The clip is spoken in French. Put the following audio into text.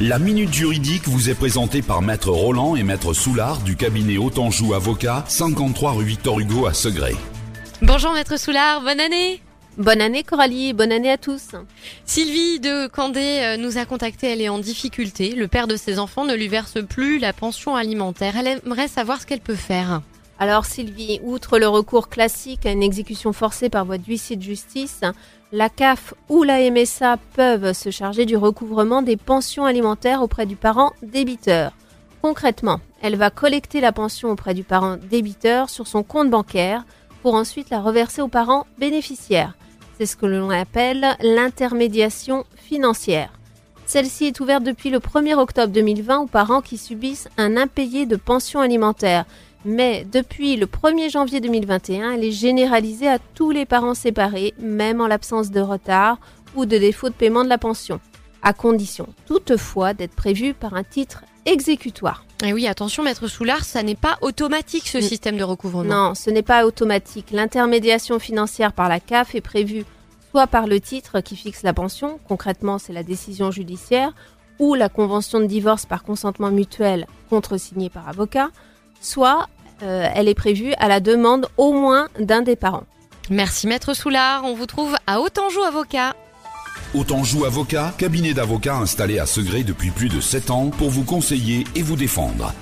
La minute juridique vous est présentée par Maître Roland et Maître Soulard du cabinet Autanjou Avocat, 53 rue Victor Hugo à Segré. Bonjour Maître Soulard, bonne année Bonne année Coralie, bonne année à tous. Sylvie de Candé euh, nous a contacté, elle est en difficulté. Le père de ses enfants ne lui verse plus la pension alimentaire. Elle aimerait savoir ce qu'elle peut faire. Alors Sylvie, outre le recours classique à une exécution forcée par voie d'huissier de justice, la CAF ou la MSA peuvent se charger du recouvrement des pensions alimentaires auprès du parent débiteur. Concrètement, elle va collecter la pension auprès du parent débiteur sur son compte bancaire pour ensuite la reverser aux parents bénéficiaires. C'est ce que l'on appelle l'intermédiation financière. Celle-ci est ouverte depuis le 1er octobre 2020 aux parents qui subissent un impayé de pension alimentaire mais depuis le 1er janvier 2021, elle est généralisée à tous les parents séparés, même en l'absence de retard ou de défaut de paiement de la pension, à condition toutefois d'être prévue par un titre exécutoire. Et oui, attention, maître Soulard, ça n'est pas automatique ce système de recouvrement. Non, ce n'est pas automatique. L'intermédiation financière par la CAF est prévue soit par le titre qui fixe la pension, concrètement c'est la décision judiciaire, ou la convention de divorce par consentement mutuel contresignée par avocat, soit euh, elle est prévue à la demande au moins d'un des parents. Merci Maître Soulard, on vous trouve à Autanjou Avocat. Autanjou Avocat, cabinet d'avocats installé à Segré depuis plus de 7 ans pour vous conseiller et vous défendre.